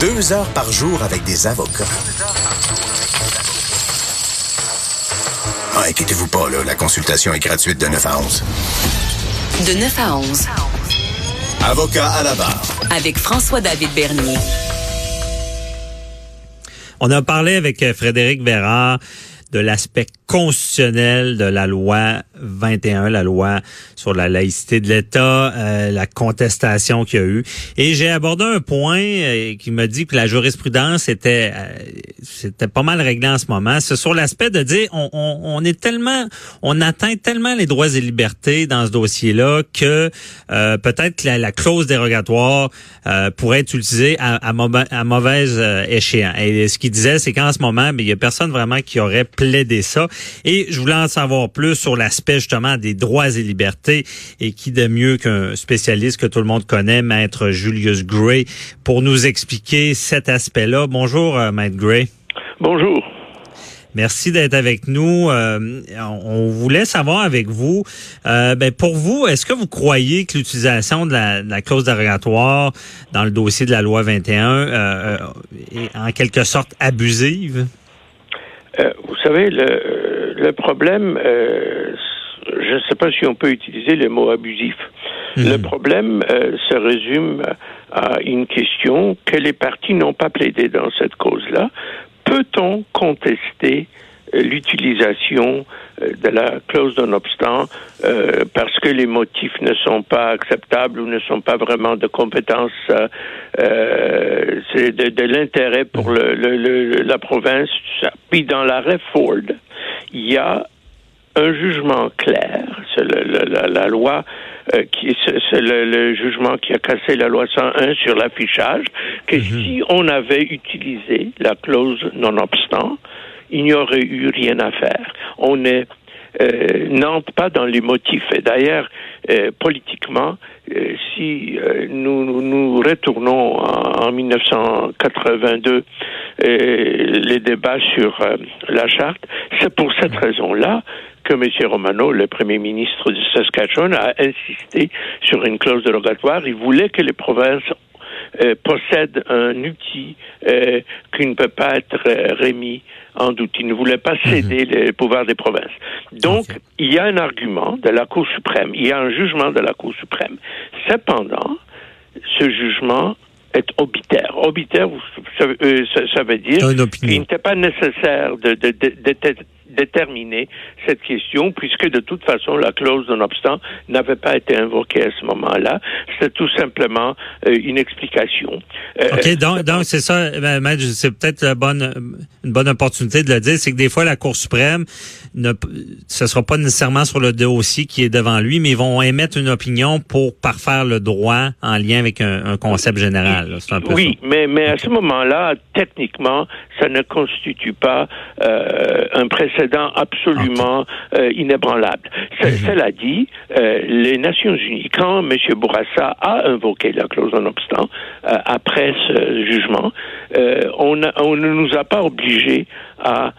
Deux heures par jour avec des avocats. Ah, inquiétez-vous pas, là, la consultation est gratuite de 9 à 11. De 9 à 11. Avocat à la barre. Avec François-David Bernier. On a parlé avec euh, Frédéric Bérard de l'aspect constitutionnel de la loi 21, la loi sur la laïcité de l'État, euh, la contestation qu'il y a eu. Et j'ai abordé un point euh, qui me dit que la jurisprudence était euh, c'était pas mal réglé en ce moment. C'est sur l'aspect de dire on, on, on, est tellement, on atteint tellement les droits et libertés dans ce dossier-là que peut-être que la, la, clause dérogatoire pourrait être utilisée à, à, à mauvaise échéance. Et ce qu'il disait, c'est qu'en ce moment, il y a personne vraiment qui aurait plaidé ça. Et je voulais en savoir plus sur l'aspect justement des droits et libertés et qui de mieux qu'un spécialiste que tout le monde connaît, maître Julius Gray, pour nous expliquer cet aspect-là. Bonjour, euh, maître Gray. Bonjour. Merci d'être avec nous. Euh, on voulait savoir avec vous, euh, ben pour vous, est-ce que vous croyez que l'utilisation de la, clause dérogatoire dans le dossier de la loi 21 est en quelque sorte abusive? Vous savez, le, le problème, euh, je ne sais pas si on peut utiliser le mot abusif. Mhm. Le problème euh, se résume à une question que les partis n'ont pas plaidé dans cette cause-là. Peut-on contester euh, l'utilisation de la clause d'un obstant parce que les motifs ne sont pas acceptables ou ne sont pas vraiment de compétence, c'est de, l'intérêt pour le, la province. Puis dans l'arrêt Ford, il y a un jugement clair, c'est la, loi euh, qui c'est le, jugement qui a cassé la loi 101 sur l'affichage, que mhm. si on avait utilisé la clause non-obstant, il n'y aurait eu rien à faire. On euh, n'entre pas dans les motifs. Et d'ailleurs, euh, politiquement, euh, si nous, retournons en, en 1982 les débats sur la charte, c'est pour cette raison-là que M. Romano, le premier ministre de Saskatchewan, a insisté sur une clause dérogatoire. Il voulait que les provinces euh, possèdent un outil euh, qui ne peut pas être remis en doute. Il ne voulait pas céder mhm. le pouvoir des provinces. Donc, il y a un argument de la Cour suprême, il y a un jugement de la Cour suprême. Cependant, ce jugement est obitaire. Obitaire, ça, euh, ça, veut dire qu'il n'était pas nécessaire de, de, de, déterminer cette question, puisque de toute façon, la clause d'un obstant n'avait pas été invoquée à ce moment-là. C'était tout simplement euh, une explication. Euh, OK, donc, donc c'est ça, ben, c'est peut-être une bonne, une bonne opportunité de le dire, c'est que des fois, la Cour suprême, ne, ce sera pas nécessairement sur le dossier qui est devant lui, mais ils vont émettre une opinion pour parfaire le droit en lien avec un, concept général. Un peu oui, mais, mais à ce moment-là, techniquement, ça ne constitue pas euh, un précédent absolument euh, inébranlable. Mhm. Cela dit, euh, les Nations Unies, quand M. Bourassa a invoqué la clause non obstant euh, après ce jugement, on, on, ne nous a pas obligés à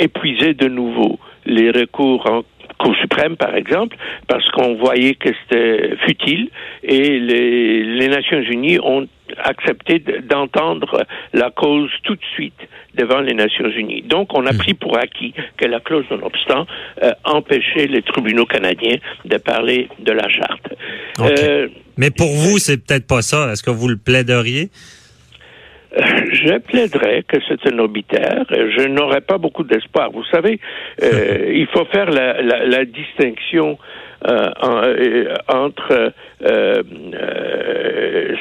épuiser de nouveau les recours en Cour suprême, par exemple, parce qu'on voyait que c'était futile et les, les Nations Unies ont accepté d'entendre la cause tout de suite devant les Nations Unies. Donc, on a hmm. pris pour acquis que la clause non-obstant euh, empêchait les tribunaux canadiens de parler de la charte. Euh, Mais pour vous, c'est peut-être pas ça. Est-ce que vous le plaideriez? Euh, je plaiderais que c'est un obitaire. Je n'aurais pas beaucoup d'espoir. Vous savez, il faut faire la, la, la distinction euh, euh, entre euh,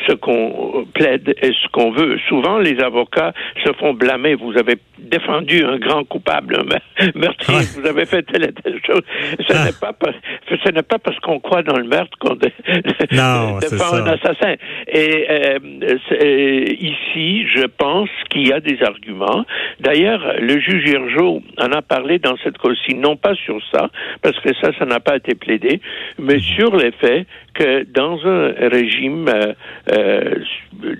ce qu'on plaide et ce qu'on veut. Souvent, les avocats se font blâmer. Vous avez défendu un grand coupable, un meurtrier, vous avez fait telle et telle chose. Ce ah. n'est pas, ce n'est pas parce qu'on croit dans le meurtre qu'on défend un assassin. Et ici, je pense qu'il y a des arguments. D'ailleurs, le juge Hirjo en a parlé dans cette cause-ci, non pas sur ça, parce que ça, ça n'a pas été plaidé, mais sur le fait que dans un régime euh, euh,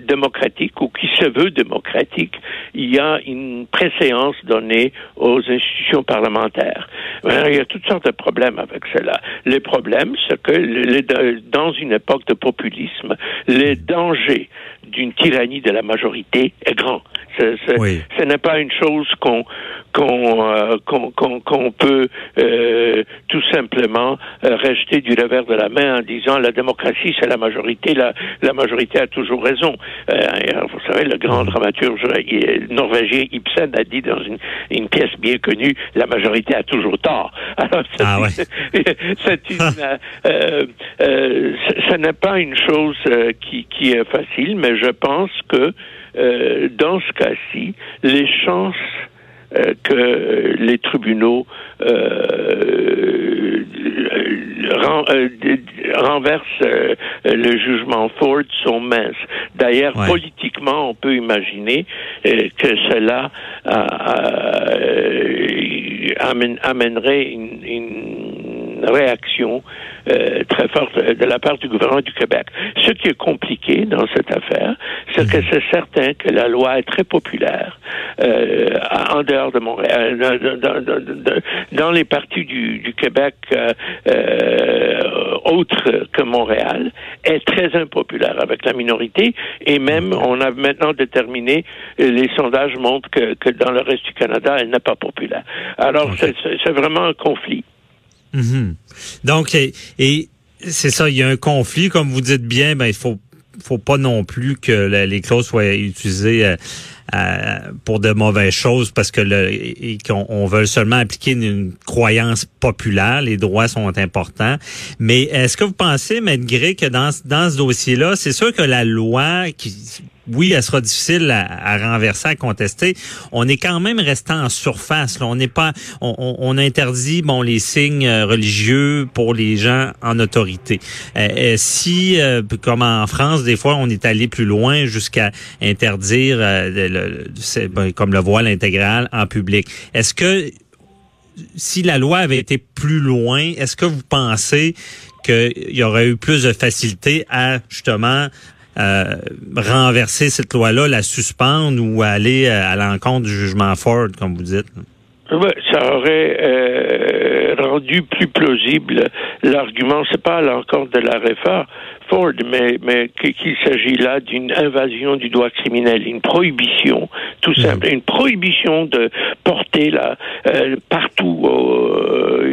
démocratique ou qui se veut démocratique, il y a une préséance donnée aux institutions parlementaires. il y a toutes sortes de problèmes avec cela. Les problèmes, c'est que dans une époque de populisme, les dangers d'une tyrannie de la majorité est grand. Ce, ce, Oui. ce n'est pas une chose qu'on qu'on euh, qu'on peut euh, tout simplement euh, rejeter du revers de la main en disant la démocratie c'est la majorité, la, la majorité a toujours raison. Euh, alors, vous savez, le grand dramaturge euh, norvégien Ibsen a dit dans une, une pièce bien connue la majorité a toujours tort. Alors, ça, Ah ouais. euh, euh, euh, ce n'est pas une chose euh, qui, qui est facile, mais je pense que euh, dans ce cas-ci, les chances euh, que les tribunaux euh, ren- euh, d- renversent euh, le jugement Ford sont minces. D'ailleurs, Ouais. politiquement, on peut imaginer euh, que cela euh, amène- amènerait une, une réaction euh, très forte de la part du gouvernement du Québec. Ce qui est compliqué dans cette affaire, c'est que c'est certain que la loi est très populaire euh, en dehors de Montréal, dans, dans- dans- dans- dans les parties du, du Québec euh, euh, autres que Montréal, est très impopulaire avec la minorité et même on a maintenant déterminé, euh, les sondages montrent que, que dans le reste du Canada, elle n'est pas populaire. Alors c'est vraiment un conflit. Mhm. Donc, et, et c'est ça, il y a un conflit, comme vous dites bien, ben il faut faut pas non plus que les clauses soient utilisées euh, pour de mauvaises choses parce que le, qu'on on veut seulement appliquer une, croyance populaire. Les droits sont importants. Mais est-ce que vous pensez, Maître que dans, dans ce dossier-là, c'est sûr que la loi qui oui, elle sera difficile à, renverser, à contester. On est quand même resté en surface. On n'est pas, on, interdit bon les signes euh, religieux pour les gens en autorité. Euh, euh, si, euh, comme en France, des fois, on est allé plus loin jusqu'à interdire ben, comme le voile intégral en public. Est-ce que si la loi avait été plus loin, est-ce que vous pensez qu'il y aurait eu plus de facilité à justement euh, renverser cette loi-là, la suspendre ou aller euh, à l'encontre du jugement Ford, comme vous dites? Ça aurait euh, rendu plus plausible l'argument. C'est pas à l'encontre de la réforme Ford, mais, mais qu'il s'agit là d'une invasion du droit criminel, une prohibition, tout simple, une prohibition de porter là euh, partout euh,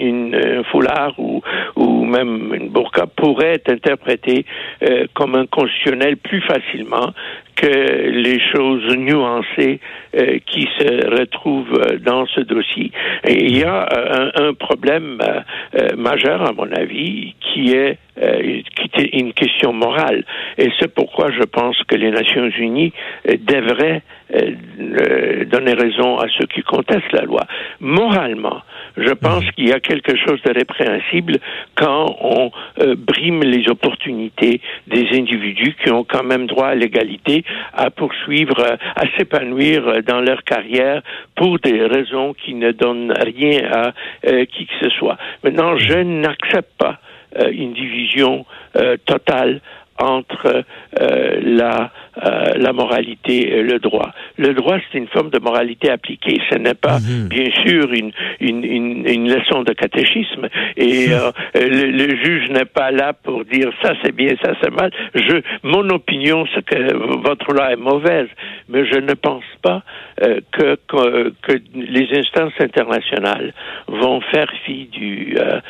une, une foulard ou, ou même une burqa pourrait être interprétée euh, comme inconstitutionnel plus facilement que les choses nuancées euh, qui se retrouvent euh, dans ce dossier. Et il y a euh, un, un problème euh, euh, majeur, à mon avis, qui est, euh, qui est une question morale. Et c'est pourquoi je pense que les Nations Unies euh, devraient euh, euh, donner raison à ceux qui contestent la loi. Moralement, je pense qu'il y a quelque chose de répréhensible quand on euh, brime les opportunités des individus qui ont quand même droit à l'égalité à poursuivre, à s'épanouir dans leur carrière pour des raisons qui ne donnent rien à euh, qui que ce soit. Maintenant, je n'accepte pas une division euh, totale entre euh, la, euh, la moralité et le droit. Le droit, c'est une forme de moralité appliquée. Ce n'est pas, Mhm. bien sûr, une, une, une, une leçon de catéchisme. Et euh, le, le juge n'est pas là pour dire ça c'est bien, ça c'est mal. Je, mon opinion, c'est que votre loi est mauvaise, mais je ne pense pas euh, que, que, que les instances internationales vont faire fi du, euh,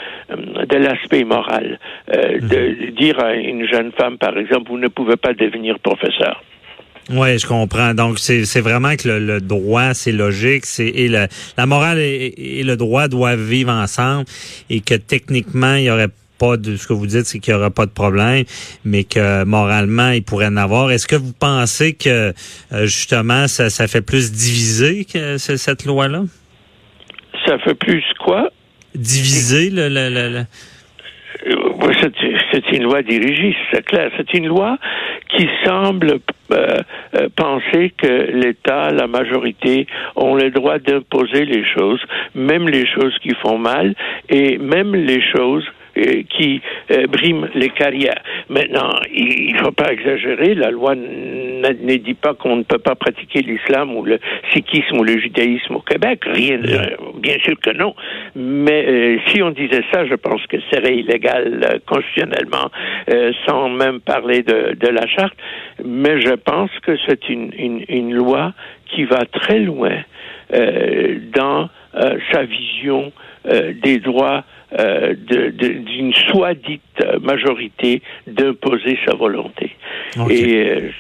de l'aspect moral. Euh, De dire à une jeune femme, par exemple, vous ne pouvez pas devenir professeur. Oui, je comprends. Donc, c'est vraiment que le, le droit, c'est logique, c'est et le, la morale et, et le droit doivent vivre ensemble et que techniquement, il y aurait pas de ce que vous dites, c'est qu'il y aura pas de problème, mais que moralement, il pourrait en avoir. Est-ce que vous pensez que euh, justement, ça, ça fait plus diviser que ce- cette loi-là? Ça fait plus quoi? Diviser le, le, le- Euh, C'est c'est une loi dirigiste, c'est clair. C'est une loi qui semble euh, euh, penser que l'État, la majorité, ont le droit d'imposer les choses, même les choses qui font mal, et même les choses euh, qui euh, briment les carrières. Maintenant, il ne faut pas exagérer, la loi ne dit pas qu'on ne peut pas pratiquer l'islam ou le sikhisme ou le judaïsme au Québec. Rien, bien sûr que non. Mais euh, si on disait ça, je pense que ce serait illégal euh, constitutionnellement, sans même parler de, de, la charte. Mais je pense que c'est une, une, une, loi qui va très loin dans sa vision des droits euh, d'une soi-dite majorité d'imposer sa volonté. Et euh,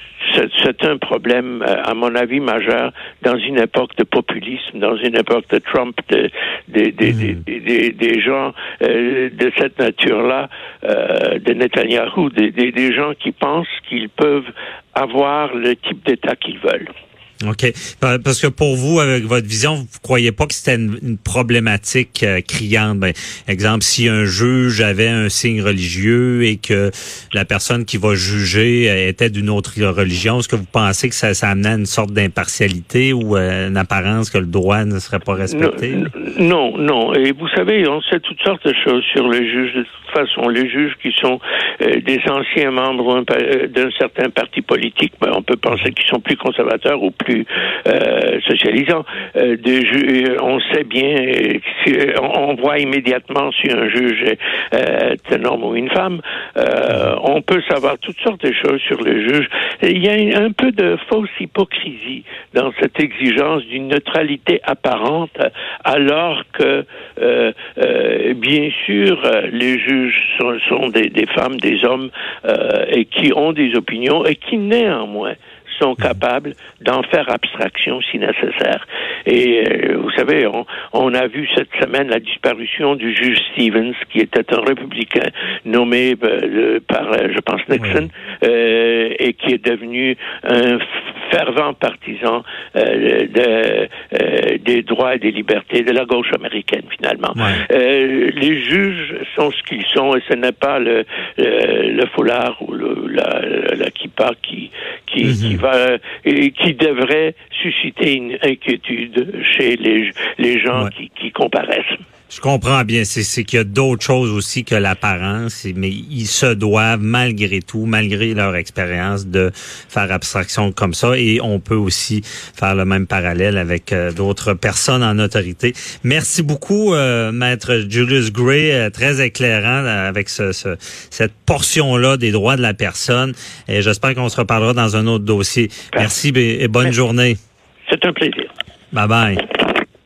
c'est un problème, euh, à mon avis, majeur dans une époque de populisme, dans une époque de Trump, de, de, de, des gens de cette nature-là, de Netanyahu, des gens qui pensent qu'ils peuvent avoir le type d'État qu'ils veulent. OK. Parce que pour vous, avec votre vision, vous croyez pas que c'était une, problématique euh, criante? Ben, exemple, si un juge avait un signe religieux et que la personne qui va juger euh, était d'une autre religion, est-ce que vous pensez que ça, ça amenait une sorte d'impartialité ou euh, une apparence que le droit ne serait pas respecté? Non, non. Et vous savez, on sait toutes sortes de choses sur les juges. De toute façon, les juges qui sont des anciens membres d'un certain parti politique, ben, on peut penser qu'ils sont plus conservateurs ou plus euh, socialisant. Euh, on sait bien, euh, on voit immédiatement si un juge est un homme ou une femme. on peut savoir toutes sortes de choses sur le juge. Il y a un peu de fausse hypocrisie dans cette exigence d'une neutralité apparente, alors que, bien sûr, les juges sont, des, des, femmes, des hommes, et qui ont des opinions et qui néanmoins sont capables d'en faire abstraction si nécessaire. Et euh, vous savez, on, on, a vu cette semaine la disparition du juge Stevens, qui était un républicain nommé euh, par, euh, je pense, Nixon, et qui est devenu un fervent partisan de, des droits et des libertés de la gauche américaine, finalement. les juges sont ce qu'ils sont, et ce n'est pas le, le, foulard ou le, la, la kippa qui, qui, qui va euh, et qui devrait susciter une inquiétude chez les, les gens qui, qui comparaissent. Je comprends bien. C'est qu'il y a d'autres choses aussi que l'apparence, mais ils se doivent, malgré tout, malgré leur expérience, de faire abstraction comme ça. Et on peut aussi faire le même parallèle avec euh, d'autres personnes en autorité. Merci beaucoup, euh, Maître Julius Gray, euh, très éclairant avec ce, cette portion-là des droits de la personne. Et j'espère qu'on se reparlera dans un autre dossier. Merci et bonne journée. C'est un plaisir. Bye bye.